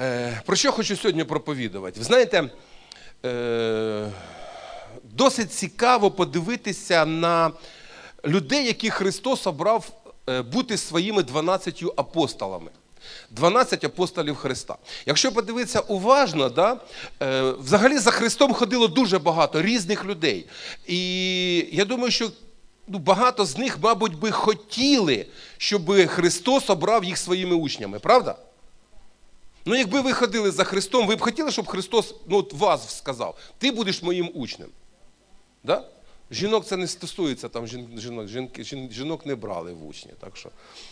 Е, Про що хочу сьогодні проповідувати? Ви знаєте, е, досить цікаво подивитися на людей, яких Христос обрав е, бути своїми 12 апостолами. 12 апостолів Христа. Якщо подивитися уважно, да, взагалі за Христом ходило дуже багато різних людей. І я думаю, що ну, багато з них, мабуть, би хотіли, щоб Христос обрав їх своїми учнями, правда? Ну, якби ви ходили за Христом, ви б хотіли, щоб Христос ну, от вас сказав, ти будеш моїм учнем. Да? Жінок це не стосується, там жінок, жінки, жінок не брали в учні, так що,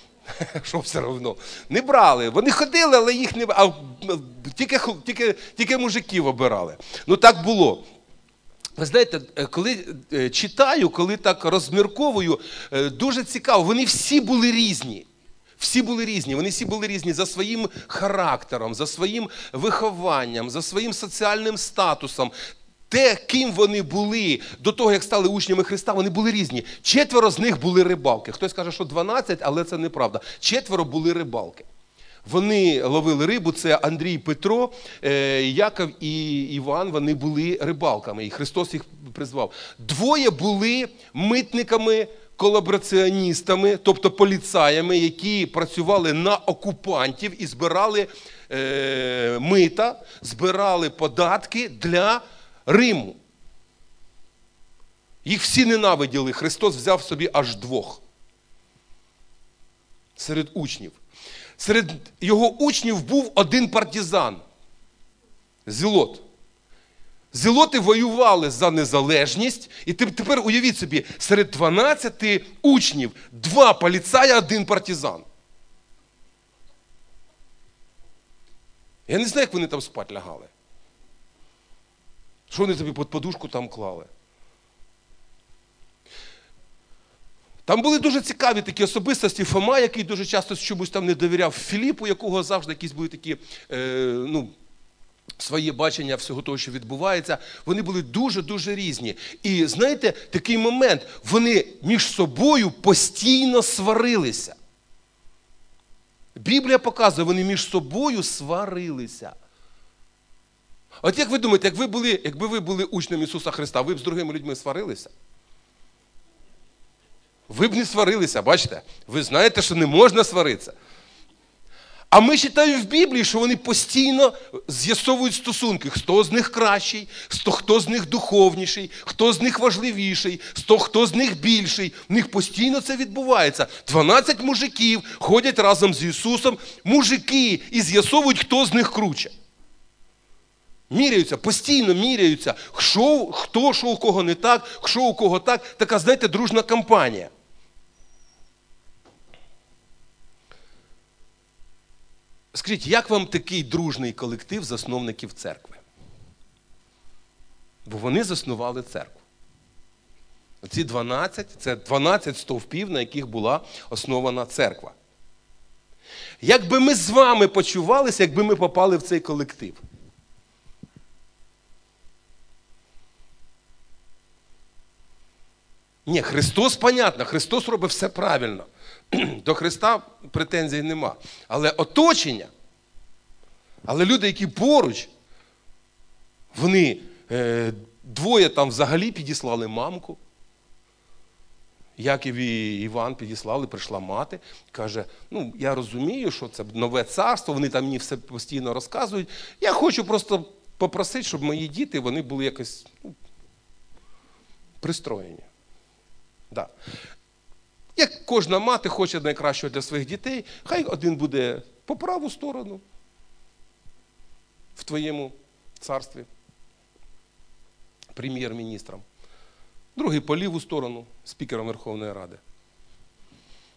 що все одно. Не брали. Вони ходили, але їх не а, тільки, тільки, тільки мужиків обирали. Ну так було. Ви знаєте, е, коли е, читаю, коли так розмірковую, е, дуже цікаво, вони всі були різні. Всі були різні, вони всі були різні за своїм характером, за своїм вихованням, за своїм соціальним статусом. Те, ким вони були до того, як стали учнями Христа, вони були різні. Четверо з них були рибалки. Хтось каже, що 12, але це неправда. Четверо були рибалки. Вони ловили рибу, це Андрій Петро, е, Яков і Іван, вони були рибалками, і Христос їх призвав. Двоє були митниками, колабораціоністами, тобто поліцаями, які працювали на окупантів і збирали е, мита, збирали податки для Риму. Їх всі ненавиділи. Христос взяв собі аж двох серед учнів. Серед його учнів був один партизан Зілот. Зілоти воювали за незалежність, і тепер уявіть собі, серед 12 учнів два поліцая, один партизан. Я не знаю, як вони там спать лягали. Що вони тобі під подушку там клали? Там були дуже цікаві такі особистості. Фома, який дуже часто чомусь там не довіряв Філіпу, якого завжди якісь були такі, е, ну, своє бачення всього того, що відбувається. Вони були дуже-дуже різні. І знаєте, такий момент, вони між собою постійно сварилися. Біблія показує, вони між собою сварилися. От як ви думаєте, як ви були, якби ви були учнем Ісуса Христа, ви б з другими людьми сварилися? Ви б не сварилися, бачите? Ви знаєте, що не можна сваритися. А ми читаємо в Біблії, що вони постійно з'ясовують стосунки, хто з них кращий, хто- з них духовніший, хто з них важливіший, хто з них більший. В них постійно це відбувається. 12 мужиків ходять разом з Ісусом, мужики, і з'ясовують, хто з них круче. Міряються, постійно міряються, що, хто що у кого не так, що у кого так. Така, знаєте, дружна кампанія. Скажіть, як вам такий дружний колектив засновників церкви? Бо вони заснували церкву. Ці 12 це 12 стовпів, на яких була основана церква. Як би ми з вами почувалися, якби ми попали в цей колектив? Ні, Христос, понятно, Христос робить все правильно. До Христа претензій нема. Але оточення, але люди, які поруч, вони е, двоє там взагалі підіслали мамку. Яків і Іван підіслали, прийшла мати, каже: ну, я розумію, що це нове царство, вони там мені все постійно розказують. Я хочу просто попросити, щоб мої діти вони були якось ну, пристроєні. Да. Як кожна мати хоче найкращого для своїх дітей, хай один буде по праву сторону в твоєму царстві прем'єр-міністром, другий по ліву сторону спікером Верховної Ради.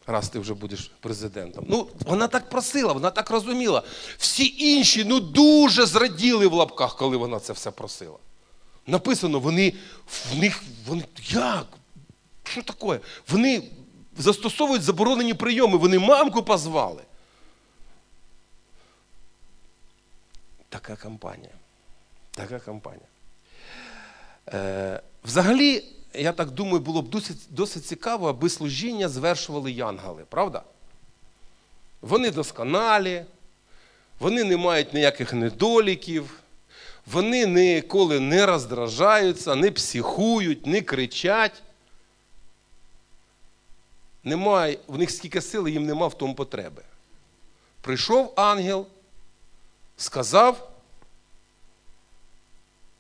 Раз ти вже будеш президентом. Ну, вона так просила, вона так розуміла. Всі інші ну дуже зраділи в лапках, коли вона це все просила. Написано, вони в них, вони як? Що таке? Вони застосовують заборонені прийоми, вони мамку позвали. Така кампанія. Така кампанія. Е, взагалі, я так думаю, було б досить, досить цікаво, аби служіння звершували янголи, правда? Вони досконалі, вони не мають ніяких недоліків, вони ніколи не роздражаються, не психують, не кричать. Немає, в них скільки сили, їм нема в тому потреби. Прийшов ангел, сказав.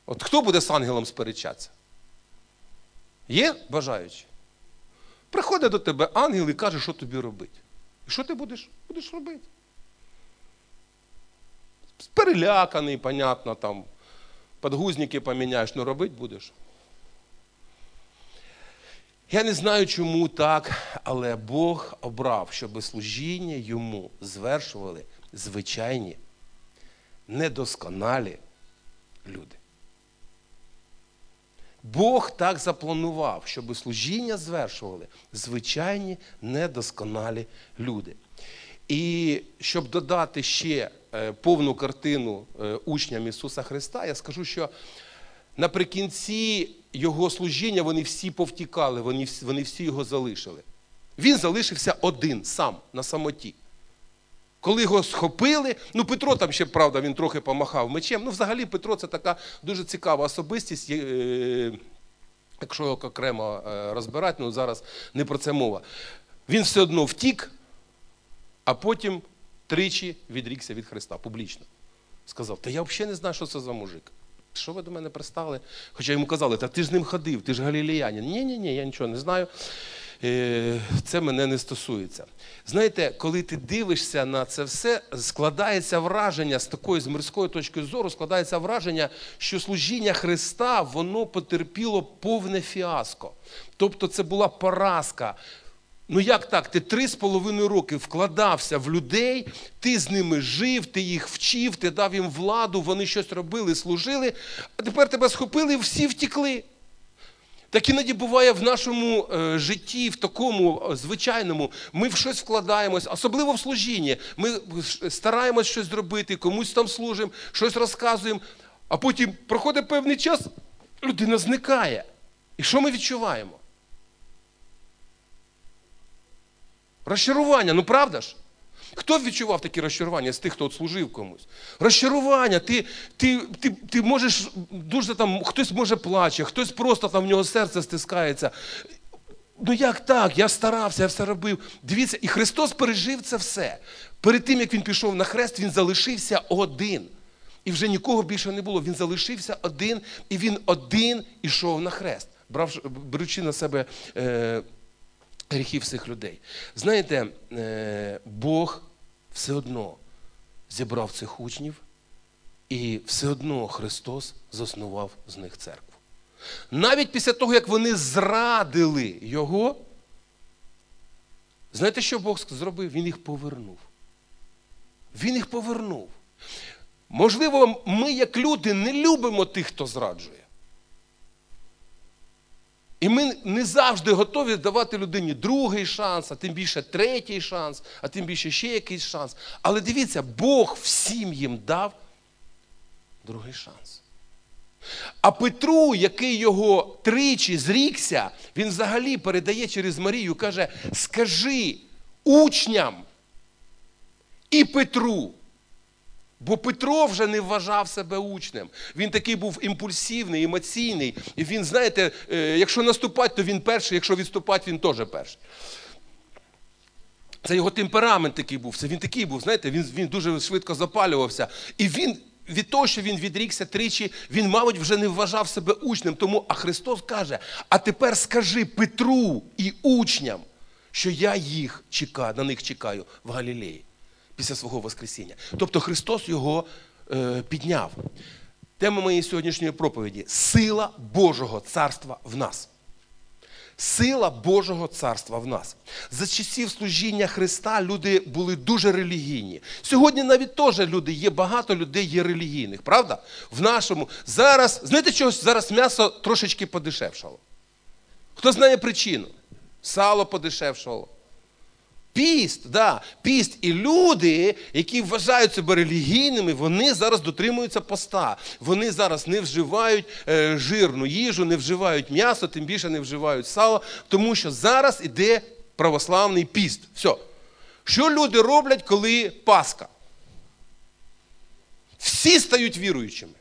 От хто буде з ангелом сперечатися? Є бажаючі? Приходить до тебе ангел і каже, що тобі робити. І що ти будеш? Будеш робити? Переляканий, понятно, там, подгузники поміняєш, ну робити будеш. Я не знаю, чому так, але Бог обрав, щоб служіння йому звершували звичайні, недосконалі люди. Бог так запланував, щоб служіння звершували звичайні недосконалі люди. І щоб додати ще е, повну картину е, учням Ісуса Христа, я скажу, що наприкінці Його служіння вони всі повтікали, вони вони всі його залишили. Він залишився один сам на самоті. Коли його схопили, ну Петро там ще, правда, він трохи помахав мечем. Ну, взагалі, Петро це така дуже цікава особистість, е, якщо його окремо е, розбирати, ну зараз не про це мова. Він все одно втік, а потім тричі відрікся від Христа публічно. Сказав: Та я взагалі не знаю, що це за мужик. Що ви до мене пристали? Хоча йому казали, та ти ж ним ходив, ти ж галілеянин. Ні, ні, ні, я нічого не знаю. Е, Це мене не стосується. Знаєте, коли ти дивишся на це все, складається враження з такої з мирської точки зору, складається враження, що служіння Христа воно потерпіло повне фіаско. Тобто це була поразка. Ну як так? Ти три з половиною роки вкладався в людей, ти з ними жив, ти їх вчив, ти дав їм владу, вони щось робили, служили, а тепер тебе схопили і всі втікли. Так іноді буває в нашому е, житті, в такому е, звичайному, ми в щось вкладаємось, особливо в служінні. Ми стараємось щось зробити, комусь там служимо, щось розказуємо, а потім проходить певний час, людина зникає. І що ми відчуваємо? Розчарування, ну правда ж? Хто відчував такі розчарування з тих, хто от служив комусь? Розчарування, ти ти, ти, ти можеш дуже там, хтось може плаче, хтось просто там в нього серце стискається. Ну як так? Я старався, я все робив. Дивіться, і Христос пережив це все. Перед тим, як Він пішов на хрест, Він залишився один. І вже нікого більше не було. Він залишився один, і він один ішов на хрест, брав, беручи на себе. Е, гріхів всіх людей. Знаєте, е, Бог все одно зібрав цих учнів, і все одно Христос заснував з них церкву. Навіть після того, як вони зрадили Його, знаєте, що Бог зробив? Він їх повернув. Він їх повернув. Можливо, ми, як люди, не любимо тих, хто зраджує. І ми не завжди готові давати людині другий шанс, а тим більше третій шанс, а тим більше ще якийсь шанс. Але дивіться, Бог всім їм дав другий шанс. А Петру, який його тричі зрікся, він взагалі передає через Марію, каже: скажи учням і Петру. Бо Петро вже не вважав себе учнем. Він такий був імпульсивний, емоційний. І він, знаєте, е, якщо наступати, то він перший, якщо відступати, він теж перший. Це його темперамент такий був. Це він такий був, знаєте, він він дуже швидко запалювався. І він від того, що він відрікся тричі, він, мабуть, вже не вважав себе учнем. Тому а Христос каже: а тепер скажи Петру і учням, що я їх чекаю, на них чекаю в Галілеї після свого Воскресіння. Тобто Христос його е, підняв. Тема моєї сьогоднішньої проповіді сила Божого царства в нас. Сила Божого царства в нас. За часів служіння Христа люди були дуже релігійні. Сьогодні навіть теж люди є, багато людей є релігійних, правда? В нашому. Зараз, знаєте чогось, зараз м'ясо трошечки подешевшало. Хто знає причину? Сало подешевшало. Піст, да, піст. І люди, які вважають себе релігійними, вони зараз дотримуються поста. Вони зараз не вживають е, жирну їжу, не вживають м'ясо, тим більше не вживають сало, тому що зараз іде православний піст. Все. Що люди роблять, коли Пасха? всі стають віруючими.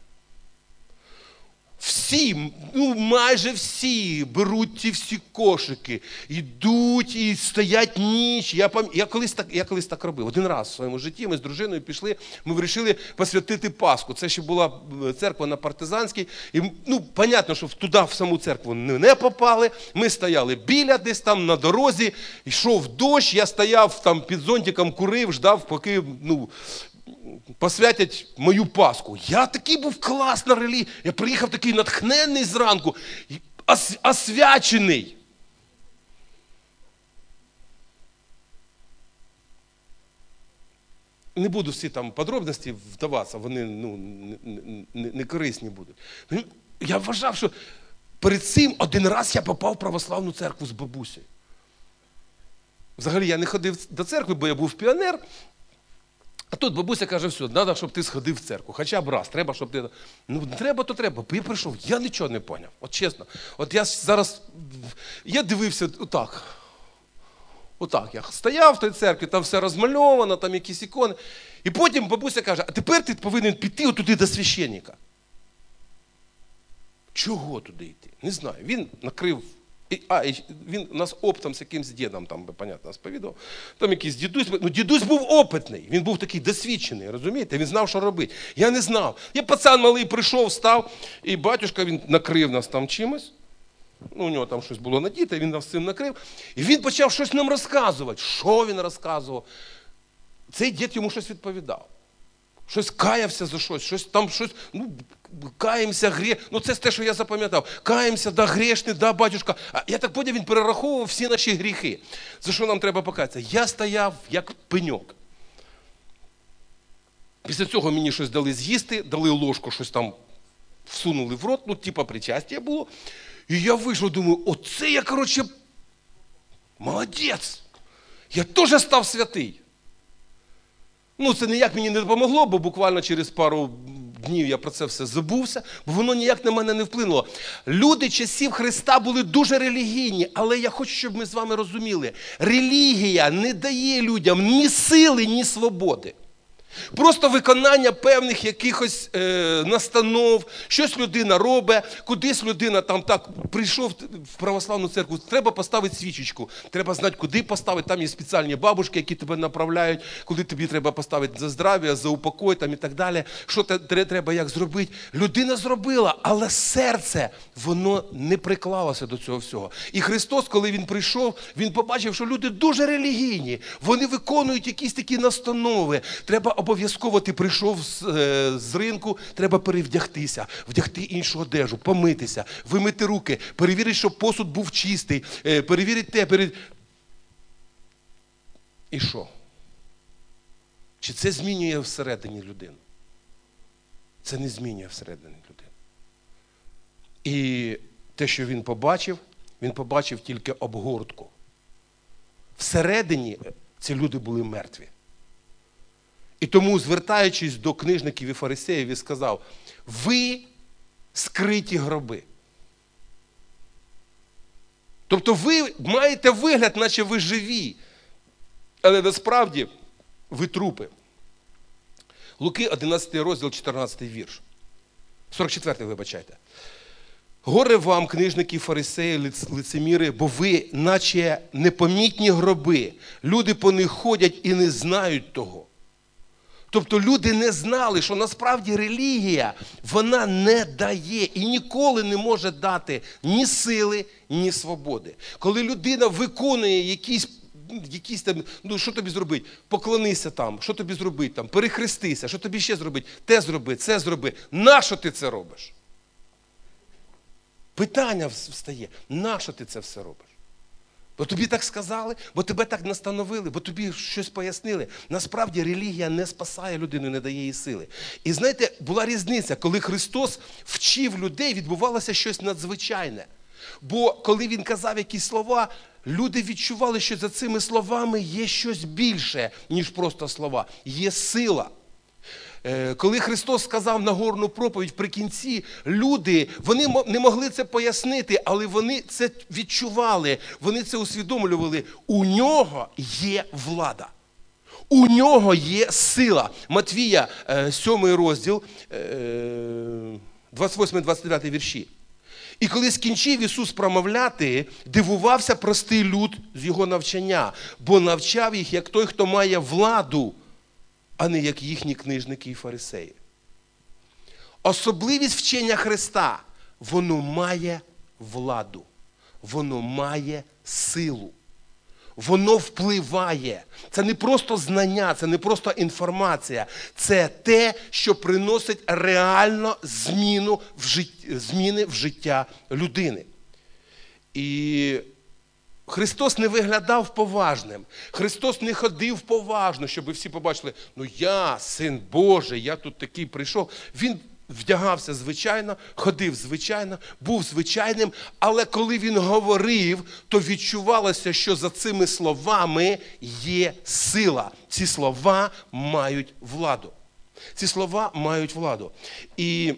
Всі, ну майже всі беруть ті всі кошики, йдуть і стоять ніч. Я пам... я, колись так, я колись так робив. Один раз в своєму житті ми з дружиною пішли, ми вирішили посвятити Пасху. Це ще була е, церква на партизанській. І ну, понятно, що туди, в саму церкву не не попали. Ми стояли біля десь там на дорозі, йшов дощ, я стояв там під зонтиком, курив, ждав, поки ну, посвятять мою Пасху. Я такий був клас на релі. Я приїхав такий натхненний зранку, ос- освячений. Не буду всі там подробності вдаватися, вони ну, не, не, не корисні будуть. Ну, Я вважав, що перед цим один раз я попав в православну церкву з бабусею. Взагалі я не ходив до церкви, бо я був піонер. А тут бабуся каже, все, треба, щоб ти сходив в церкву. Хоча б раз, треба, щоб ти. Ну, треба, то треба. Бо я прийшов, я нічого не поняв. От чесно. От я зараз. Я дивився отак. Отак. Я стояв в той церкві, там все розмальовано, там якісь ікони. І потім бабуся каже: а тепер ти повинен піти отуди до священника. Чого туди йти? Не знаю. Він накрив. І, а, і він нас оптом з якимсь дідом, там понятно, сповідав. Там якийсь дідусь. Ну, дідусь був опитний, він був такий досвідчений, розумієте? Він знав, що робити. Я не знав. Я пацан малий прийшов, став, і батюшка він накрив нас там чимось. Ну, у нього там щось було надіте, він нас цим накрив. І він почав щось нам розказувати. Що він розказував? Цей дід йому щось відповідав. Щось каявся за щось, щось там щось, ну, каємося, грі... Ну, це те, що я запам'ятав. Каємося, да, грешний, да, батюшка. А я так потім він перераховував всі наші гріхи. За що нам треба покаятися? Я стояв як пеньок. Після цього мені щось дали з'їсти, дали ложку, щось там всунули в рот, ну, типа причастя було. І я вийшов, думаю, оце я, коротше, молодець. Я теж став святий. Ну, це ніяк мені не допомогло, бо буквально через пару днів я про це все забувся, бо воно ніяк на мене не вплинуло. Люди часів Христа були дуже релігійні, але я хочу, щоб ми з вами розуміли: релігія не дає людям ні сили, ні свободи. Просто виконання певних якихось е, настанов, щось людина робить, кудись людина там так прийшов в православну церкву, треба поставити свічечку, треба знати, куди поставити. Там є спеціальні бабушки, які тебе направляють, куди тобі треба поставити за здрав'я, за упокой там і так далі. Що треба як зробити. Людина зробила, але серце воно не приклалося до цього всього. І Христос, коли він прийшов, він побачив, що люди дуже релігійні, вони виконують якісь такі настанови. Треба обов'язково ти прийшов з, е, з ринку, треба перевдягтися, вдягти іншу одежу, помитися, вимити руки, перевірити, щоб посуд був чистий, е, перевірити те, перед... І що? Чи це змінює всередині людину? Це не змінює всередині людини. І те, що він побачив, він побачив тільки обгортку. Всередині ці люди були мертві. І тому, звертаючись до книжників і фарисеїв, він сказав: ви скриті гроби. Тобто ви маєте вигляд, наче ви живі, але насправді ви трупи. Луки, 11 розділ, 14 вірш. 44 вибачайте. Горе вам, книжники, фарисеї, лицеміри, бо ви, наче непомітні гроби, люди по них ходять і не знають того. Тобто люди не знали, що насправді релігія вона не дає і ніколи не може дати ні сили, ні свободи. Коли людина виконує якісь якісь там, ну що тобі зробити? Поклонися там, що тобі зробити там, перехрестися, що тобі ще зробити? Те зроби, це зроби. Нащо ти це робиш? Питання встає, нащо ти це все робиш? Бо тобі так сказали, бо тебе так настановили, бо тобі щось пояснили. Насправді релігія не спасає людину, не дає їй сили. І знаєте, була різниця, коли Христос вчив людей, відбувалося щось надзвичайне. Бо коли Він казав якісь слова, люди відчували, що за цими словами є щось більше, ніж просто слова. Є сила. Коли Христос сказав Нагорну проповідь при кінці, люди вони не могли це пояснити, але вони це відчували, вони це усвідомлювали. У нього є влада. У нього є сила. Матвія, 7 розділ, 28-29 вірші. І коли скінчив Ісус промовляти, дивувався простий люд з його навчання, бо навчав їх як той, хто має владу, а не як їхні книжники і фарисеї. Особливість вчення Христа, воно має владу, воно має силу. Воно впливає. Це не просто знання, це не просто інформація. Це те, що приносить реально зміну в жит... зміни в життя людини. І Христос не виглядав поважним. Христос не ходив поважно, щоб всі побачили, ну я, син Божий, я тут такий прийшов. Він вдягався звичайно, ходив звичайно, був звичайним, але коли він говорив, то відчувалося, що за цими словами є сила. Ці слова мають владу. Ці слова мають владу. І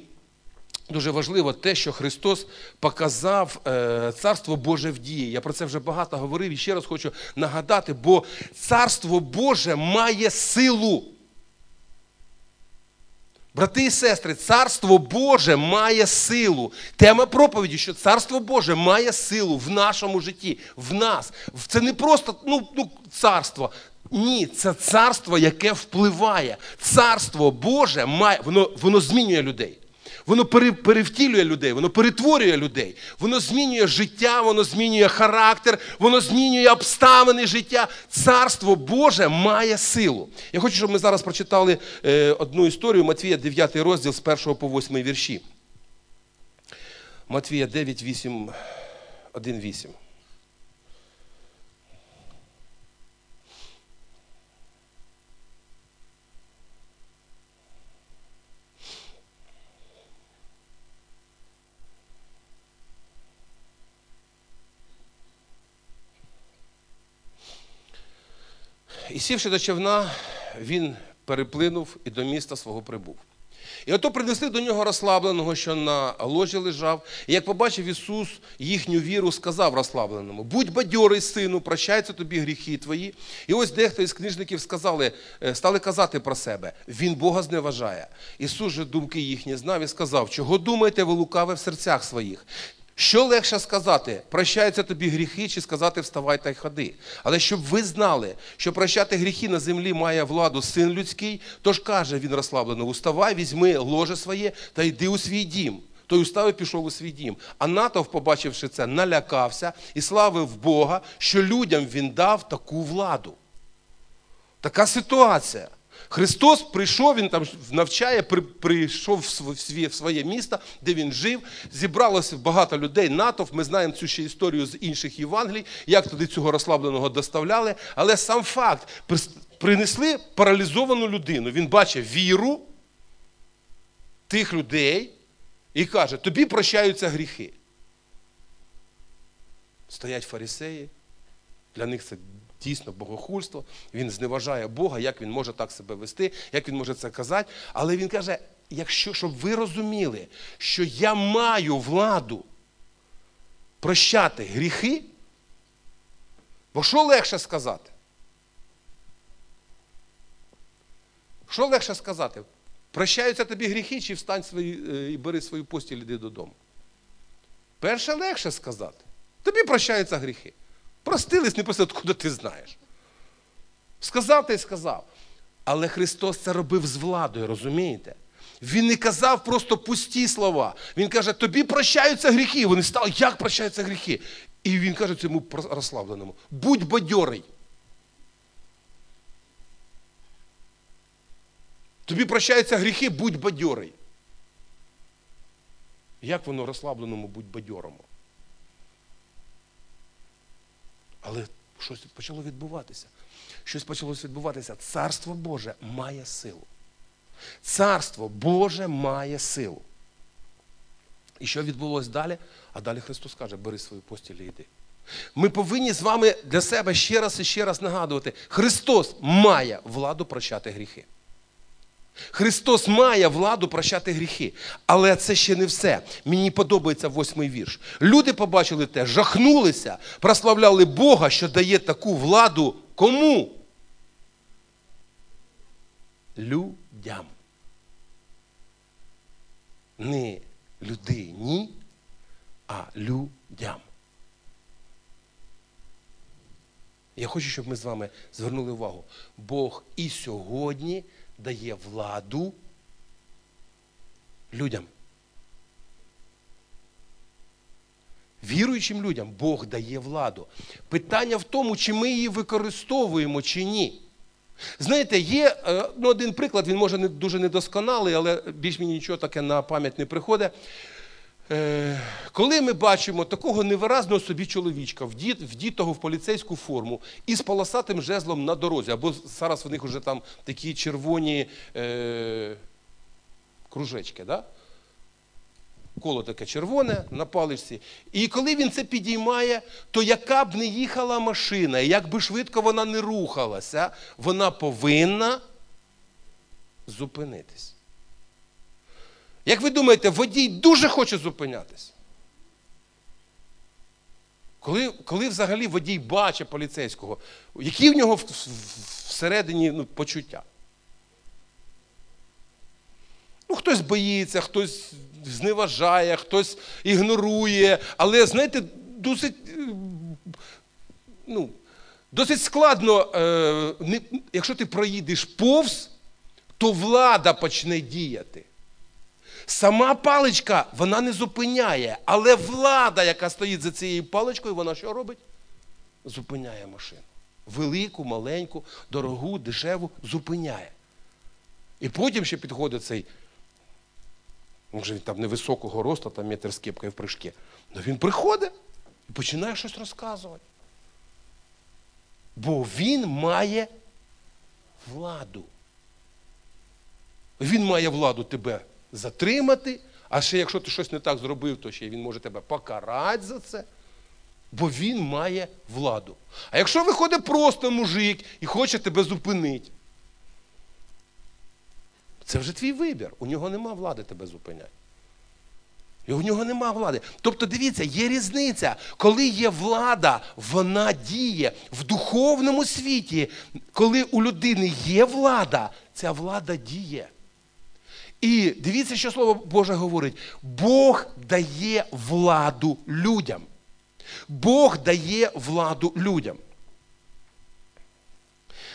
Дуже важливо те, що Христос показав е, Царство Боже в дії. Я про це вже багато говорив і ще раз хочу нагадати, бо Царство Боже має силу. Брати і сестри, Царство Боже має силу. Тема проповіді, що Царство Боже має силу в нашому житті, в нас. Це не просто ну, ну, царство. Ні, це царство, яке впливає. Царство Боже має, воно, воно змінює людей. Воно перевтілює людей, воно перетворює людей, воно змінює життя, воно змінює характер, воно змінює обставини життя. Царство Боже має силу. Я хочу, щоб ми зараз прочитали е, одну історію Матвія, 9 розділ з 1 по 8 вірші. Матвія 9, 8, 1, 8. Сівши до човна, він переплинув і до міста свого прибув. І ото принесли до нього розслабленого, що на ложі лежав. І як побачив Ісус їхню віру, сказав розслабленому: Будь бадьорий, сину, прощаються тобі гріхи твої. І ось дехто із книжників сказали, е, стали казати про себе: Він Бога зневажає. Ісус же думки їхні знав і сказав, чого думаєте ви лукаве в серцях своїх? Що легше сказати, прощаються тобі гріхи, чи сказати вставай та й ходи. Але щоб ви знали, що прощати гріхи на землі має владу син людський, тож каже він розслаблено: Уставай, візьми ложе своє та йди у свій дім. Той устав і пішов у свій дім. А натовп, побачивши це, налякався і славив Бога, що людям він дав таку владу. Така ситуація. Христос прийшов, Він там навчає, прийшов в своє місто, де він жив. Зібралося багато людей, натовп. Ми знаємо цю ще історію з інших Євангелій, як туди цього розслабленого доставляли. Але сам факт, принесли паралізовану людину. Він бачив віру тих людей і каже: тобі прощаються гріхи. Стоять фарисеї, для них це дійсно богохульство, він зневажає Бога, як він може так себе вести, як він може це казати. Але він каже: якщо щоб ви розуміли, що я маю владу прощати гріхи, бо що легше сказати? Що легше сказати? Прощаються тобі гріхи, чи встань свої, е, і бери свою постіль, іди додому. Перше легше сказати. Тобі прощаються гріхи. Простились, не простили, куди ти знаєш. Сказав та й сказав. Але Христос це робив з владою, розумієте? Він не казав просто пусті слова. Він каже, тобі прощаються гріхи. Вони стали, як прощаються гріхи? І він каже цьому розслабленому: будь бадьорий. Тобі прощаються гріхи, будь бадьорий. Як воно розслабленому, будь бадьорому? Але щось почало відбуватися. Щось почалося відбуватися. Царство Боже має силу. Царство Боже має силу. І що відбулося далі? А далі Христос каже, бери свою постіль і йди. Ми повинні з вами для себе ще раз і ще раз нагадувати: Христос має владу прощати гріхи. Христос має владу прощати гріхи. Але це ще не все. Мені подобається восьмий вірш. Люди побачили те, жахнулися, прославляли Бога, що дає таку владу кому? людям. Не людині, а людям. Я хочу, щоб ми з вами звернули увагу. Бог і сьогодні дає владу людям. Віруючим людям Бог дає владу. Питання в тому, чи ми її використовуємо, чи ні. Знаєте, є е, ну, один приклад, він може не дуже недосконалий, але більш мені нічого таке на пам'ять не приходить. Е, Коли ми бачимо такого невиразного собі чоловічка, вдітого в поліцейську форму і з полосатим жезлом на дорозі, або зараз в них вже там такі червоні е, кружечки, да? коло таке червоне на паличці. І коли він це підіймає, то яка б не їхала машина, як би швидко вона не рухалася, вона повинна зупинитись. Як ви думаєте, водій дуже хоче зупинятись? Коли, коли взагалі водій бачить поліцейського, які в нього всередині ну, почуття? Ну, хтось боїться, хтось зневажає, хтось ігнорує. Але, знаєте, досить, ну, досить складно, е, не, якщо ти проїдеш повз, то влада почне діяти. Сама паличка вона не зупиняє, але влада, яка стоїть за цією паличкою, вона що робить? Зупиняє машину. Велику, маленьку, дорогу, дешеву зупиняє. І потім ще підходить цей, може він там невисокого росту, там метр з кепкою в прыжки. Ну він приходить і починає щось розказувати. Бо він має владу. Він має владу тебе затримати, а ще якщо ти щось не так зробив, то ще він може тебе покарати за це. Бо він має владу. А якщо виходить просто мужик і хоче тебе зупинити, це вже твій вибір. У нього нема влади тебе зупиняти. І у нього нема влади. Тобто, дивіться, є різниця. Коли є влада, вона діє в духовному світі. Коли у людини є влада, ця влада діє. І дивіться, що Слово Боже говорить: Бог дає владу людям. Бог дає владу людям.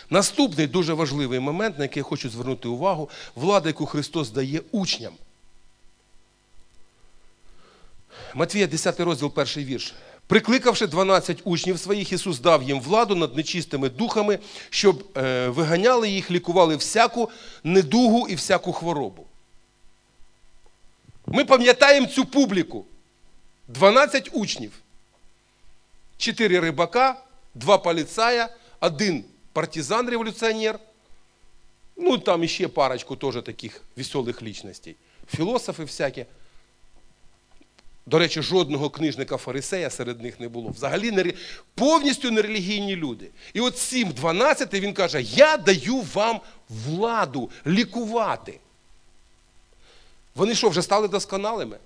Наступний дуже важливий момент, на який я хочу звернути увагу, влада, яку Христос дає учням. Матвія, 10 розділ, перший вірш. Прикликавши 12 учнів своїх, Ісус дав їм владу над нечистими духами, щоб е, виганяли їх, лікували всяку недугу і всяку хворобу. Ми пам'ятаємо цю публіку. 12 учнів. Чотири рибака, два поліцая, один партизан-революціонер. Ну, там іще парочку теж таких веселих лічностей. Філософи всякі. До речі, жодного книжника фарисея серед них не було. Взагалі не, повністю нерелігійні люди. І от 7.12 він каже: Я даю вам владу лікувати. Вони що, вже стали досконалими?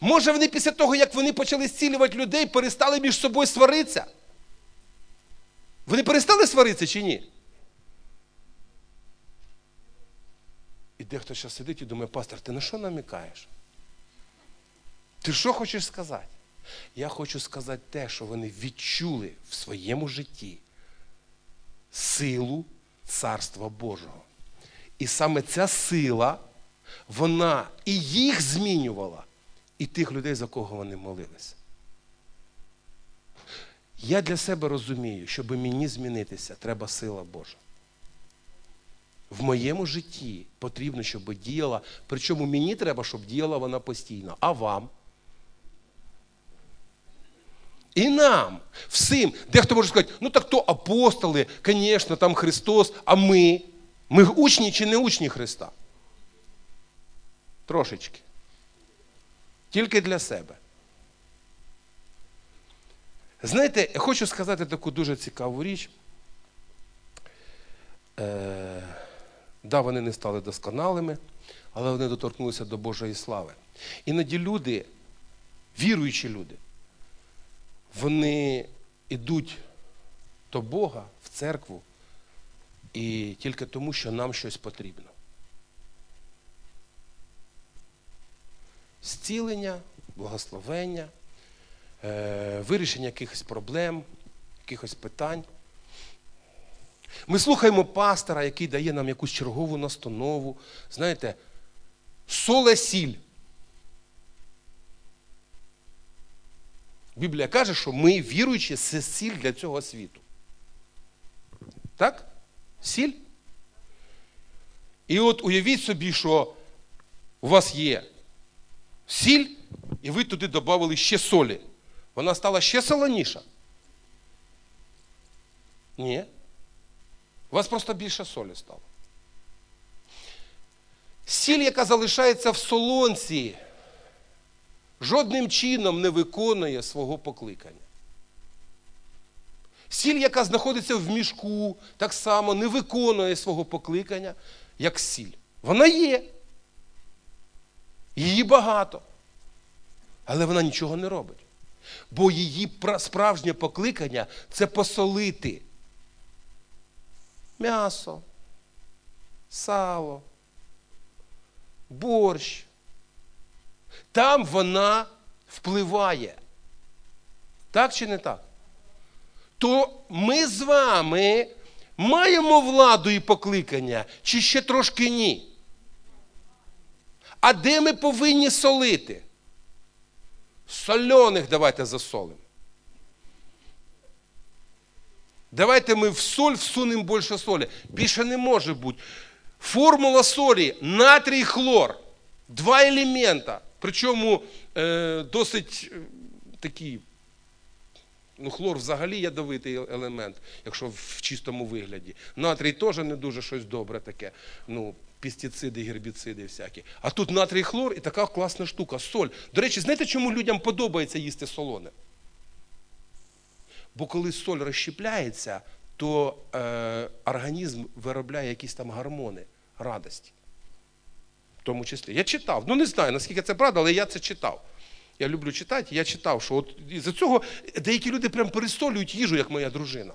Може, вони після того, як вони почали зцілювати людей, перестали між собою сваритися? Вони перестали сваритися чи ні? І дехто зараз сидить і думає, пастор, ти на що намікаєш? Ти що хочеш сказати? Я хочу сказати те, що вони відчули в своєму житті силу Царства Божого. І саме ця сила, вона і їх змінювала, і тих людей, за кого вони молилися. Я для себе розумію, щоб мені змінитися, треба сила Божа. В моєму житті потрібно, щоб діяла, причому мені треба, щоб діяла вона постійно, а вам. І нам, всім. Дехто може сказати, ну так то апостоли, звісно, там Христос, а ми. Ми учні чи не учні Христа? Трошечки. Тільки для себе. Знаєте, я хочу сказати таку дуже цікаву річ. Е, да, вони не стали досконалими, але вони доторкнулися до Божої слави. Іноді люди, віруючі люди, вони йдуть до Бога в церкву і тільки тому, що нам щось потрібно. Зцілення, благословення, е, вирішення якихось проблем, якихось питань. Ми слухаємо пастора, який дає нам якусь чергову настанову. Знаєте, соле сіль. Біблія каже, що ми, віруючі, це сіль для цього світу. Так? Сіль? І от уявіть собі, що у вас є сіль, і ви туди додали ще солі. Вона стала ще солоніша. Ні. У вас просто більше солі стало. Сіль, яка залишається в солонці, жодним чином не виконує свого покликання. Сіль, яка знаходиться в мішку, так само не виконує свого покликання, як сіль. Вона є. Її багато. Але вона нічого не робить. Бо її справжнє покликання це посолити м'ясо, сало, борщ. Там вона впливає. Так чи не так? То ми з вами маємо владу і покликання, чи ще трошки ні? А де ми повинні солити? Сольоних давайте засолимо. Давайте ми в соль всунемо більше солі. Більше не може бути. Формула солі натрій хлор. Два елемента. Причому е, досить е, такі, ну, хлор взагалі ядовитий елемент, якщо в чистому вигляді. Натрій теж не дуже щось добре таке. Ну, пестициди, гербіциди всякі. А тут натрій хлор і така класна штука, соль. До речі, знаєте, чому людям подобається їсти солоне? Бо коли соль розщепляється, то е, організм виробляє якісь там гормони радості. В тому числі. Я читав. Ну не знаю, наскільки це правда, але я це читав. Я люблю читати, я читав, що от із-за цього деякі люди прям перестолюють їжу, як моя дружина.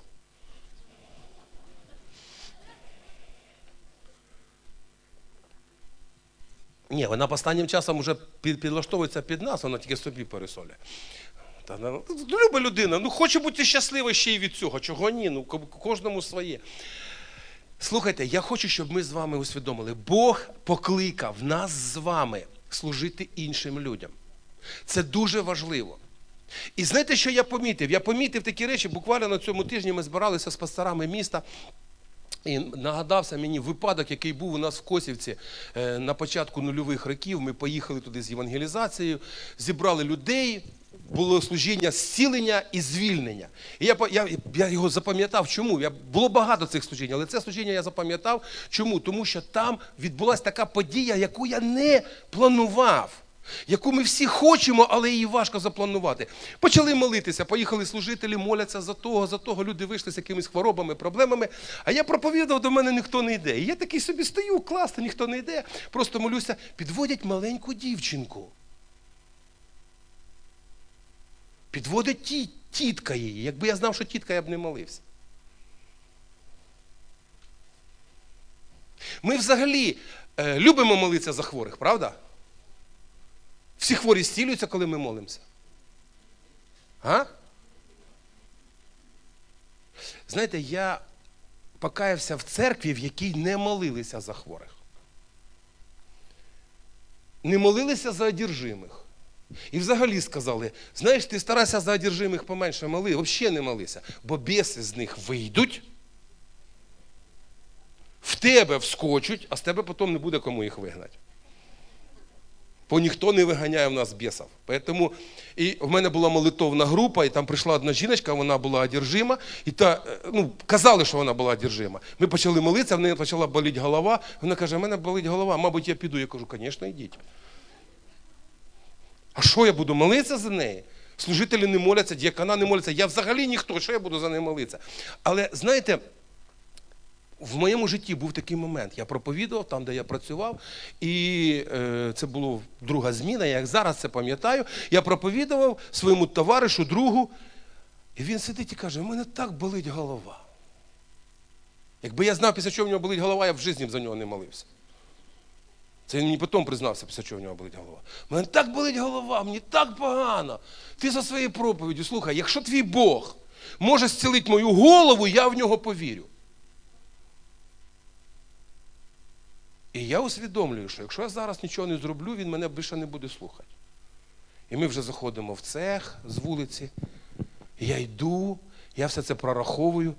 Ні, вона останнім часом вже підлаштовується під нас, вона тільки собі пересолює. Ну, Люба людина, ну хоче бути щаслива ще й від цього. Чого ні? Ну кожному своє. Слухайте, я хочу, щоб ми з вами усвідомили, Бог покликав нас з вами служити іншим людям. Це дуже важливо. І знаєте, що я помітив? Я помітив такі речі, буквально на цьому тижні ми збиралися з пасторами міста. І нагадався мені випадок, який був у нас в Косівці е, на початку нульових років. Ми поїхали туди з євангелізацією, зібрали людей, було служіння зцілення і звільнення. І я я, я його запам'ятав. Чому? Я, Було багато цих служінь, але це служіння я запам'ятав. Чому? Тому що там відбулася така подія, яку я не планував. Яку ми всі хочемо, але її важко запланувати. Почали молитися, поїхали служителі, моляться за того, за того. Люди вийшли з якимись хворобами, проблемами. А я проповідав, до мене ніхто не йде. І я такий собі стою, класно, ніхто не йде. Просто молюся, підводять маленьку дівчинку. Підводить ті, тітка її. Якби я знав, що тітка, я б не молився. Ми взагалі е, любимо молитися за хворих, правда? Всі хворі зцілюються, коли ми молимося. А? Знаєте, я покаявся в церкві, в якій не молилися за хворих. Не молилися за одержимих. І взагалі сказали, знаєш, ти старайся за одержимих поменше моли, взагалі не молися, бо біси з них вийдуть, в тебе вскочуть, а з тебе потім не буде кому їх вигнати. Бо ніхто не виганяє в нас бісів. Тому і в мене була молитовна група, і там прийшла одна жіночка, вона була одержима, і та, ну, казали, що вона була одержима. Ми почали молитися, в неї почала боліти голова. Вона каже, в мене болить голова, мабуть, я піду. Я кажу, звісно, йдіть. А що я буду молитися за неї? Служителі не моляться, діякана не моляться. Я взагалі ніхто, що я буду за неї молитися? Але знаєте, в моєму житті був такий момент. Я проповідував там, де я працював, і е, це була друга зміна, я як зараз це пам'ятаю. Я проповідував своєму товаришу, другу, і він сидить і каже: у мене так болить голова. Якби я знав, після чого в нього болить голова, я в житті за нього не молився. Це він мені потім признався, після чого в нього болить голова. У Мене так болить голова, мені так погано. Ти за своєю проповіддю, слухай, якщо твій Бог може зцілити мою голову, я в нього повірю. І я усвідомлюю, що якщо я зараз нічого не зроблю, він мене більше не буде слухати. І ми вже заходимо в цех з вулиці. Я йду, я все це прораховую.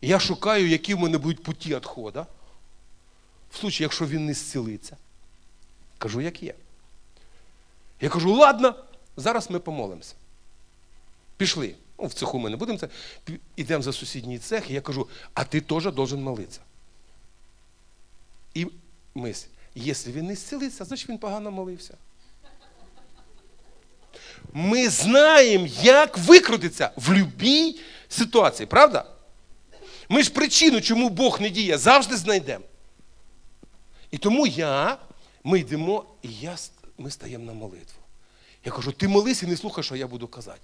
Я шукаю, які в мене будуть путі відходу. В случаї, якщо він не зцілиться. Кажу, як є. Я кажу, ладно, зараз ми помолимося. Пішли. Ну, в цеху ми не будемо це. Йдемо за сусідній цех, і я кажу, а ти теж должен молитися. І мисль, якщо він не зцілиться, значить він погано молився. Ми знаємо, як викрутитися в будь-якій ситуації, правда? Ми ж причину, чому Бог не діє, завжди знайдемо. І тому я, ми йдемо, і я, ми стаємо на молитву. Я кажу, ти молись і не слухай, що я буду казати.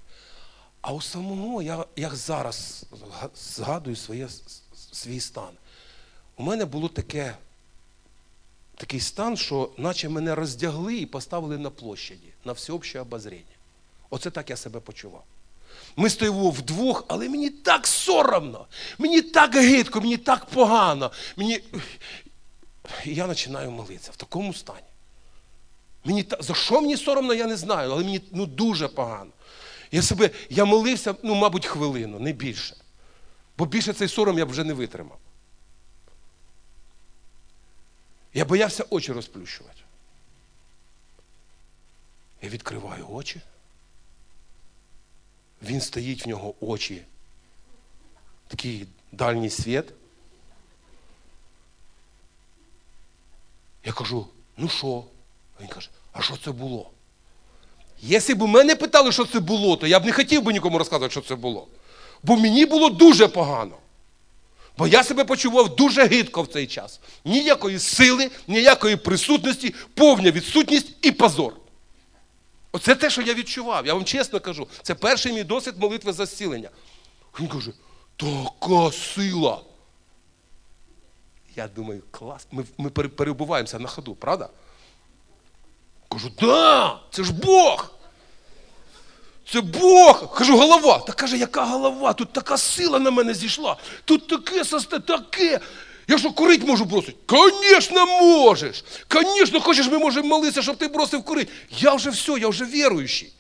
А у самого я як зараз згадую своє, свій стан. У мене було таке, такий стан, що наче мене роздягли і поставили на площаді, на всеобще обозріння. Оце так я себе почував. Ми стоїмо вдвох, але мені так соромно, мені так гидко, мені так погано. Мені... І я починаю молитися в такому стані. Мені та... За що мені соромно, я не знаю, але мені ну, дуже погано. Я себе, я молився, ну, мабуть, хвилину, не більше. Бо більше цей сором я б вже не витримав. Я боявся очі розплющувати. Я відкриваю очі. Він стоїть в нього очі. Такий дальній світ. Я кажу, ну що? Він каже, а що це було? Якщо б мене питали, що це було, то я б не хотів би нікому розказувати, що це було. Бо мені було дуже погано. Бо я себе почував дуже гидко в цей час. Ніякої сили, ніякої присутності, повна відсутність і позор. Оце те, що я відчував. Я вам чесно кажу, це перший мій досвід молитви за зцілення. Він каже, така сила. Я думаю, клас. Ми ми перебуваємося на ходу, правда? Кажу, да, це ж Бог. Це Бог. Кажу, голова. Та каже, яка голова? Тут така сила на мене зійшла. Тут таке состе, таке. Я що курить можу бросити? Звісно, можеш. Звісно, хочеш, ми можемо молитися, щоб ти бросив курить. Я вже все, я вже віруючий.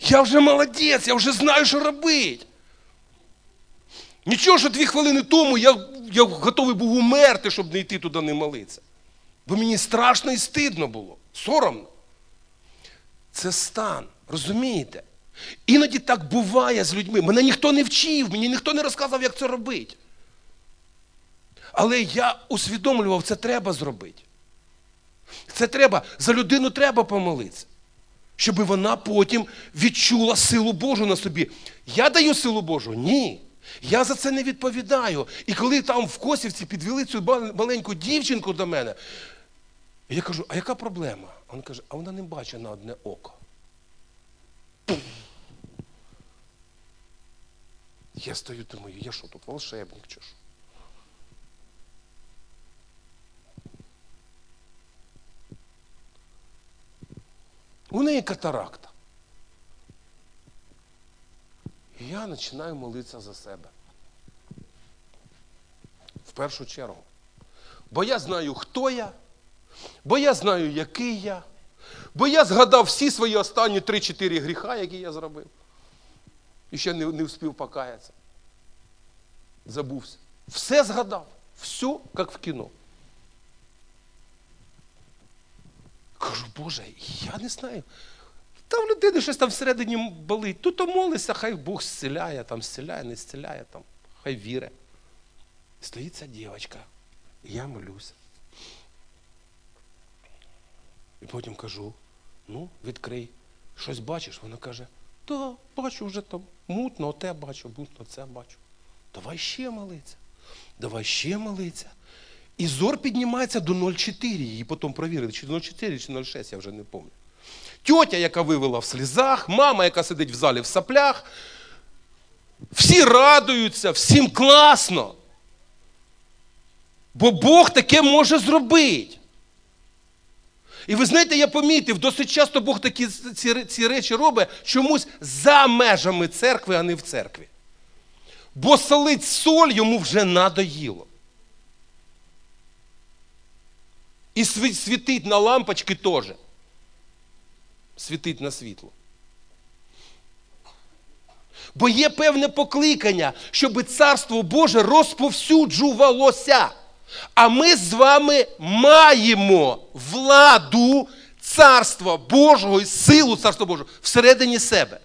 Я вже молодець, я вже знаю, що робити. Нічого, що дві хвилини тому я я готовий був умерти, щоб не йти туди не молитися. Бо мені страшно і стидно було, соромно. Це стан, розумієте? Іноді так буває з людьми. Мене ніхто не вчив, мені ніхто не розказав, як це робити. Але я усвідомлював, це треба зробити. Це треба, за людину треба помолитися, щоб вона потім відчула силу Божу на собі. Я даю силу Божу? Ні. Я за це не відповідаю. І коли там в Косівці підвели цю маленьку дівчинку до мене, я кажу, а яка проблема? Він каже, а вона не бачить на одне око. Я стою, думаю, я що тут волшебник чи що? У неї катаракта. І я починаю молитися за себе. В першу чергу. Бо я знаю, хто я, бо я знаю, який я, бо я згадав всі свої останні 3-4 гріха, які я зробив. І ще не, не встиг покаятися. Забувся. Все згадав. Все, як в кіно. Кажу, Боже, я не знаю. Там людини щось там всередині болить. Тут то молися, хай Бог зціляє, там зціляє, не зціляє, там, хай віре. Стоїть ця дівчинка, я молюся. І потім кажу, ну, відкрий, щось бачиш? Вона каже, так, бачу вже там мутно, оте бачу, мутно це бачу. Давай ще молиться. Давай ще молиться. І зор піднімається до 0,4. Її потім провірили, чи 0,4, чи 0,6, я вже не пам'ятаю. Тьотя, яка вивела в слізах, мама, яка сидить в залі в саплях. Всі радуються, всім класно. Бо Бог таке може зробити. І ви знаєте, я помітив, досить часто Бог такі ці, ці речі робить чомусь за межами церкви, а не в церкві. Бо солить соль йому вже надоїло. І світить на лампочки теж. Світить на світло. Бо є певне покликання, щоб Царство Боже розповсюджувалося. А ми з вами маємо владу Царства Божого і силу Царства Божого всередині себе.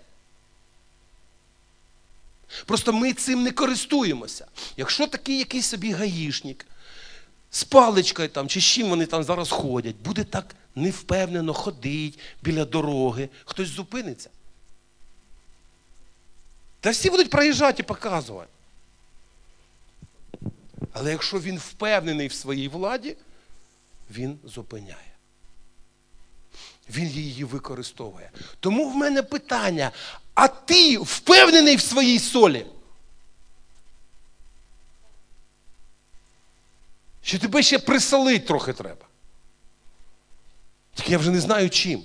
Просто ми цим не користуємося. Якщо такий якийсь собі гаїшник з паличкою там, чи з чим вони там зараз ходять, буде так невпевнено ходить біля дороги, хтось зупиниться. Та всі будуть проїжджати і показувати. Але якщо він впевнений в своїй владі, він зупиняє. Він її використовує. Тому в мене питання: а ти впевнений в своїй солі? Чи тебе ще присолить трохи треба? Тільки я вже не знаю чим.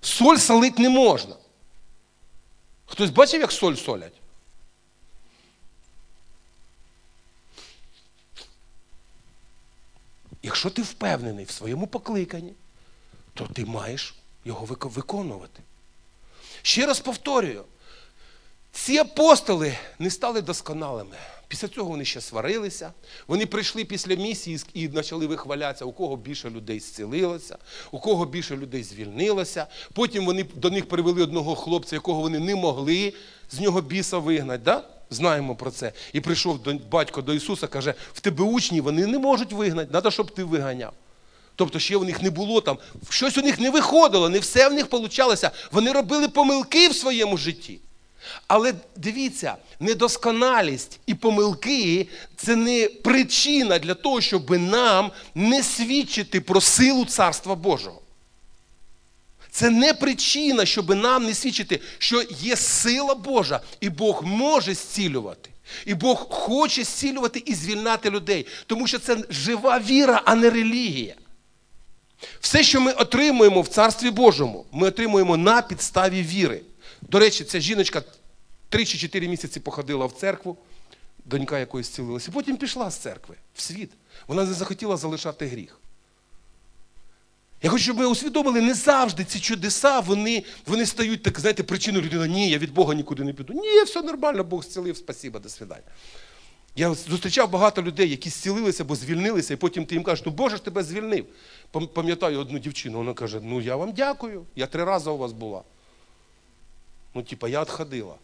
Соль солить не можна. Хтось бачив, як соль солять? Якщо ти впевнений в своєму покликанні, то ти маєш його виконувати. Ще раз повторюю, ці апостоли не стали досконалими. Після цього вони ще сварилися. Вони прийшли після місії і почали вихвалятися, у кого більше людей зцілилося, у кого більше людей звільнилося. Потім вони до них привели одного хлопця, якого вони не могли з нього біса вигнати. Да? Знаємо про це. І прийшов батько до Ісуса, каже: в тебе учні вони не можуть вигнати, треба, щоб ти виганяв. Тобто ще у них не було там, щось у них не виходило, не все в них получалося. Вони робили помилки в своєму житті. Але дивіться, недосконалість і помилки це не причина для того, щоб нам не свідчити про силу Царства Божого. Це не причина, щоб нам не свідчити, що є сила Божа, і Бог може зцілювати. І Бог хоче зцілювати і звільняти людей, тому що це жива віра, а не релігія. Все, що ми отримуємо в Царстві Божому, ми отримуємо на підставі віри. До речі, ця жіночка 3 чи 4 місяці походила в церкву, донька якоїсь зцілилася, потім пішла з церкви в світ. Вона не захотіла залишати гріх. Я хочу, щоб ми усвідомили, не завжди ці чудеса, вони вони стають так, знаєте, причиною людини, ні, я від Бога нікуди не піду. Ні, все нормально, Бог зцілив, спасіба, до свидання. Я зустрічав багато людей, які зцілилися або звільнилися, і потім ти їм кажеш, ну Боже ж тебе звільнив. Пам'ятаю одну дівчину, вона каже, ну я вам дякую, я три рази у вас була. Ну, типа, я відходила.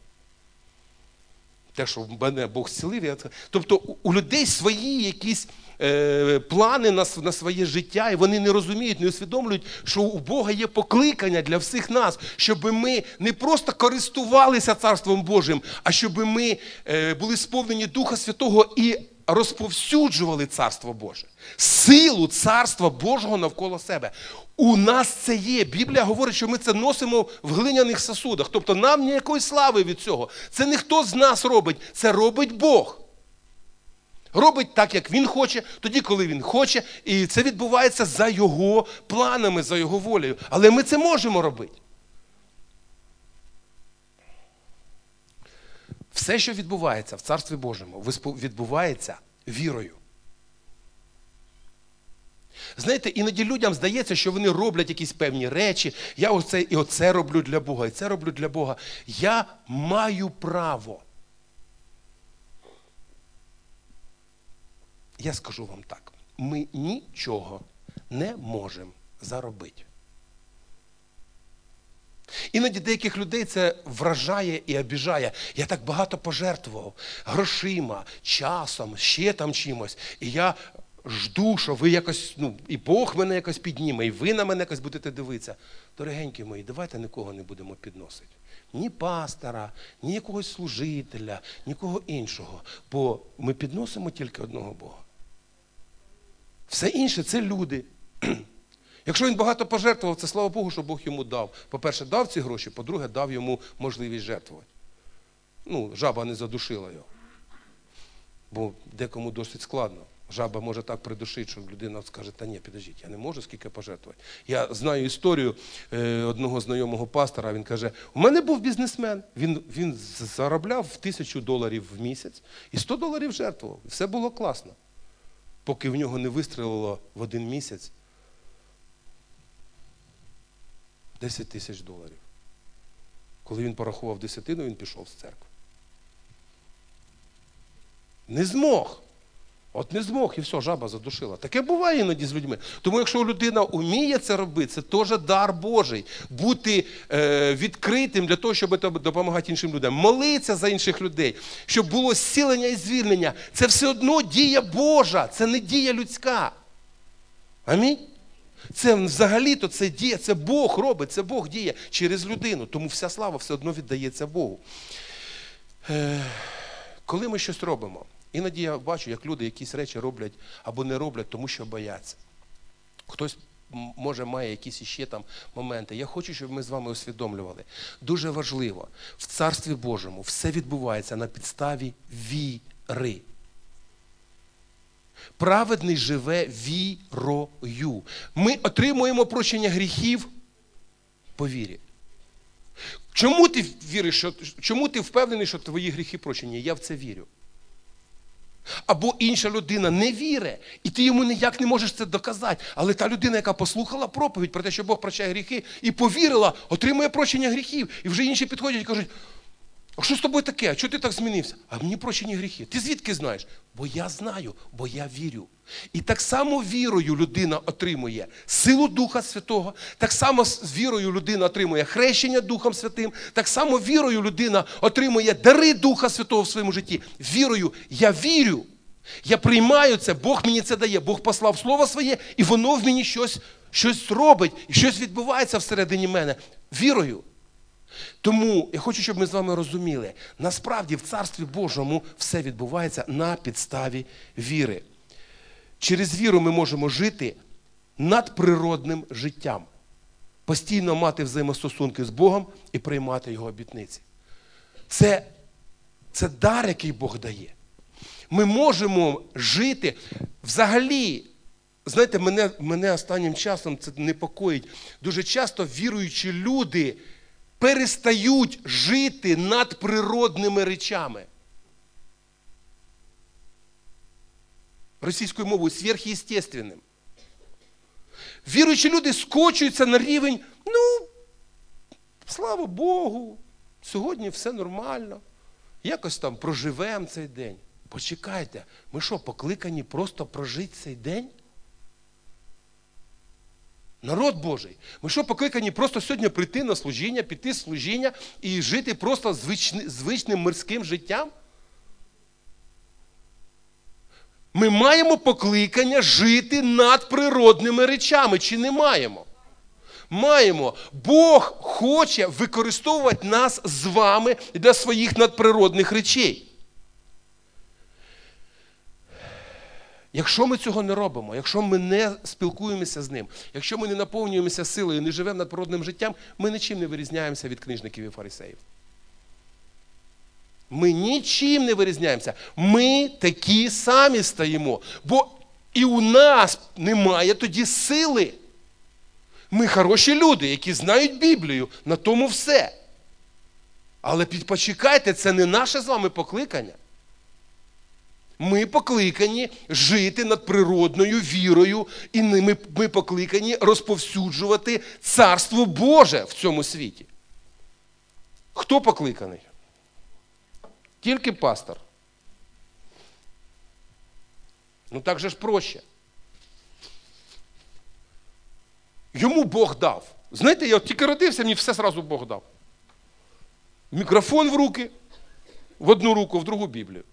Те, що в мене Бог зцілив, я Тобто у людей свої якісь е, плани на на своє життя, і вони не розуміють, не усвідомлюють, що у Бога є покликання для всіх нас, щоб ми не просто користувалися Царством Божим, а щоб ми е, були сповнені Духа Святого і розповсюджували Царство Боже, силу Царства Божого навколо себе. У нас це є. Біблія говорить, що ми це носимо в глиняних сосудах. Тобто нам ніякої слави від цього. Це не хто з нас робить, це робить Бог. Робить так, як він хоче, тоді, коли він хоче, і це відбувається за його планами, за його волею. Але ми це можемо робити. Все, що відбувається в Царстві Божому, відбувається вірою. Знаєте, іноді людям здається, що вони роблять якісь певні речі. Я оце і оце роблю для Бога, і це роблю для Бога. Я маю право. Я скажу вам так: ми нічого не можемо заробити. Іноді деяких людей це вражає і обіжає. Я так багато пожертвував грошима, часом, ще там чимось. І я жду, що ви якось, ну, і Бог мене якось підніме, і ви на мене якось будете дивитися. Дорогенькі мої, давайте нікого не будемо підносити. Ні пастора, ні якогось служителя, нікого іншого. Бо ми підносимо тільки одного Бога. Все інше це люди. Якщо він багато пожертвував, це слава Богу, що Бог йому дав. По-перше, дав ці гроші, по-друге, дав йому можливість жертвувати. ну, жаба не задушила його. Бо декому досить складно. Жаба може так придушити, що людина скаже, та ні, підождіть, я не можу скільки пожертвувати. Я знаю історію е, одного знайомого пастора, він каже, у мене був бізнесмен, він, він заробляв тисячу доларів в місяць і 100 доларів жертвував. Все було класно. Поки в нього не вистрілило в один місяць 10 тисяч доларів. Коли він порахував десятину, він пішов з церкви. Не змог. От не змог, і все, жаба задушила. Таке буває іноді з людьми. Тому якщо людина вміє це робити, це теж дар Божий. Бути е, відкритим для того, щоб допомагати іншим людям. Молитися за інших людей, щоб було зцілення і звільнення. Це все одно дія Божа, це не дія людська. Амінь. Це взагалі-то це дія, це Бог робить, це Бог діє через людину. Тому вся слава все одно віддається Богу. Е, коли ми щось робимо, іноді я бачу, як люди якісь речі роблять або не роблять, тому що бояться. Хтось може має якісь іще там моменти. Я хочу, щоб ми з вами усвідомлювали. Дуже важливо, в Царстві Божому все відбувається на підставі віри. Праведний живе вірою. Ми отримуємо прощення гріхів по вірі. Чому ти віриш, що, чому ти впевнений, що твої гріхи прощені? Я в це вірю. Або інша людина не вірить, і ти йому ніяк не можеш це доказати. Але та людина, яка послухала проповідь про те, що Бог прощає гріхи, і повірила, отримує прощення гріхів. І вже інші підходять і кажуть, а що з тобою таке? А чого ти так змінився? А мені прощені гріхи. Ти звідки знаєш? Бо я знаю, бо я вірю. І так само вірою людина отримує силу Духа Святого, так само з вірою людина отримує хрещення Духом Святим, так само вірою людина отримує дари Духа Святого в своєму житті. Вірою я вірю. Я приймаю це, Бог мені це дає. Бог послав Слово своє, і воно в мені щось, щось робить, і щось відбувається всередині мене. Вірою. Тому я хочу, щоб ми з вами розуміли, насправді в Царстві Божому все відбувається на підставі віри. Через віру ми можемо жити надприродним життям, постійно мати взаємостосунки з Богом і приймати Його обітниці. Це, це дар, який Бог дає. Ми можемо жити взагалі. Знаєте, мене, мене останнім часом це непокоїть. Дуже часто віруючі люди перестають жити надприродними речами. Російською мовою сверхъестественним. Віруючі люди скочуються на рівень, ну, слава Богу, сьогодні все нормально. Якось там проживемо цей день. Почекайте, ми що, покликані просто прожити цей день? Народ Божий. Ми що покликані просто сьогодні прийти на служіння, піти з служіння і жити просто звичним, звичним мирським життям? Ми маємо покликання жити надприродними речами, чи не маємо? Маємо. Бог хоче використовувати нас з вами для своїх надприродних речей. Якщо ми цього не робимо, якщо ми не спілкуємося з ним, якщо ми не наповнюємося силою, не живемо надприродним життям, ми нічим не вирізняємося від книжників і фарисеїв. Ми нічим не вирізняємося. Ми такі самі стаємо. Бо і у нас немає тоді сили. Ми хороші люди, які знають Біблію, на тому все. Але почекайте, це не наше з вами покликання. Ми покликані жити над природною вірою, і ми, покликані розповсюджувати Царство Боже в цьому світі. Хто покликаний? Тільки пастор. Ну так же ж проще. Йому Бог дав. Знаєте, я от тільки родився, мені все зразу Бог дав. Мікрофон в руки, в одну руку, в другу Біблію.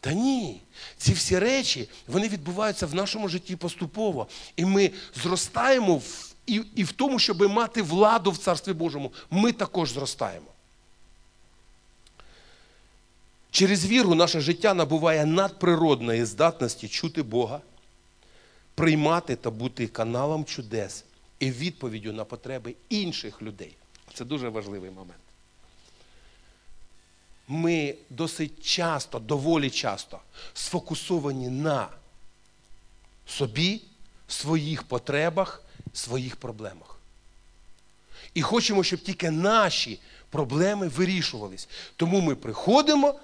Та ні, ці всі речі вони відбуваються в нашому житті поступово. І ми зростаємо в, і, і в тому, щоб мати владу в Царстві Божому, ми також зростаємо. Через віру наше життя набуває надприродної здатності чути Бога, приймати та бути каналом чудес і відповіддю на потреби інших людей. Це дуже важливий момент. Ми досить часто, доволі часто сфокусовані на собі, своїх потребах, своїх проблемах. І хочемо, щоб тільки наші проблеми вирішувались. Тому ми приходимо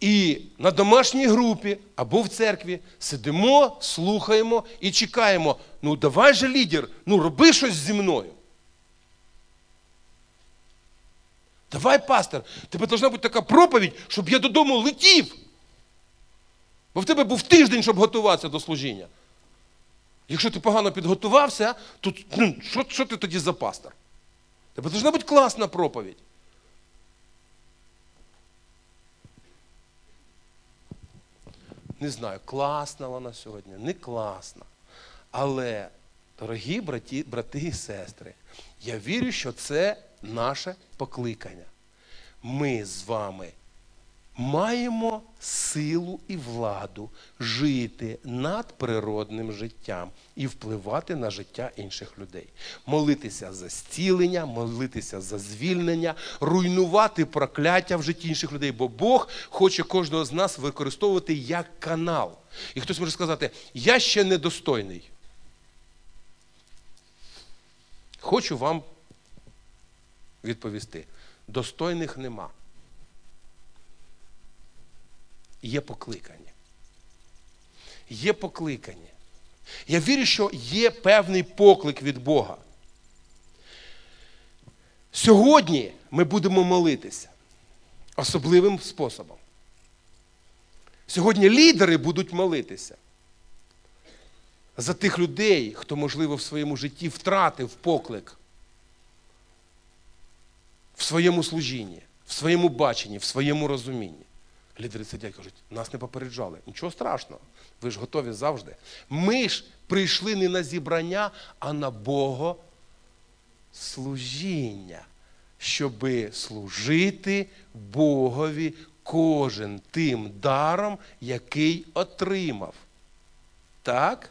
і на домашній групі або в церкві сидимо, слухаємо і чекаємо. Ну, давай же лідер, ну роби щось зі мною. Давай, пастор, тебе повинна бути така проповідь, щоб я додому летів. Бо в тебе був тиждень, щоб готуватися до служіння. Якщо ти погано підготувався, то ну, що, що ти тоді за пастор? Тебе повинна бути класна проповідь. Не знаю, класна вона сьогодні, не класна. Але, дорогі браті, брати і сестри, я вірю, що це наше покликання. Ми з вами маємо силу і владу жити над природним життям і впливати на життя інших людей, молитися за зцілення, молитися за звільнення, руйнувати прокляття в житті інших людей, бо Бог хоче кожного з нас використовувати як канал. І хтось може сказати, я ще недостойний. Хочу вам відповісти: достойних нема. Є покликання. Є покликання. Я вірю, що є певний поклик від Бога. Сьогодні ми будемо молитися особливим способом. Сьогодні лідери будуть молитися за тих людей, хто, можливо, в своєму житті втратив поклик в своєму служінні, в своєму баченні, в своєму розумінні. Лідери сидять і кажуть, нас не попереджали. Нічого страшного, ви ж готові завжди. Ми ж прийшли не на зібрання, а на богослужіння, щоби служити Богові кожен тим даром, який отримав. Так?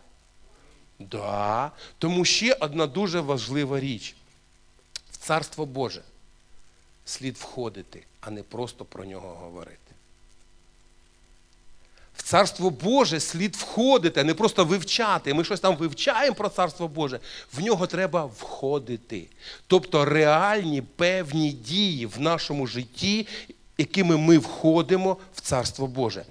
Да. Тому ще одна дуже важлива річ. В Царство Боже слід входити, а не просто про нього говорити. В Царство Боже слід входити, а не просто вивчати. Ми щось там вивчаємо про Царство Боже. В нього треба входити. Тобто реальні певні дії в нашому житті, якими ми входимо в Царство Боже.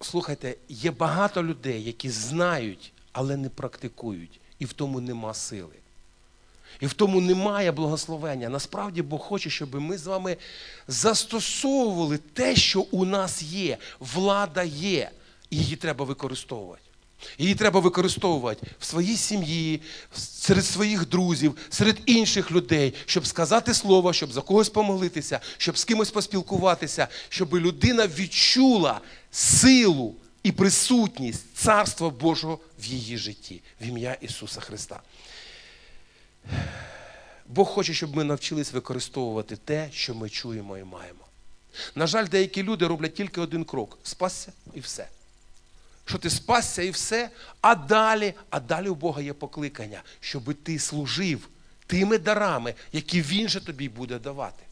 Слухайте, є багато людей, які знають, але не практикують, і в тому нема сили. І в тому немає благословення. Насправді Бог хоче, щоб ми з вами застосовували те, що у нас є. Влада є, і її треба використовувати. Її треба використовувати в своїй сім'ї, серед своїх друзів, серед інших людей, щоб сказати слово, щоб за когось помолитися, щоб з кимось поспілкуватися, щоб людина відчула силу і присутність Царства Божого в її житті, в ім'я Ісуса Христа. Бог хоче, щоб ми навчились використовувати те, що ми чуємо і маємо. На жаль, деякі люди роблять тільки один крок спасся і все. Що ти спасся і все, а далі, а далі у Бога є покликання, щоб ти служив тими дарами, які Він же тобі буде давати.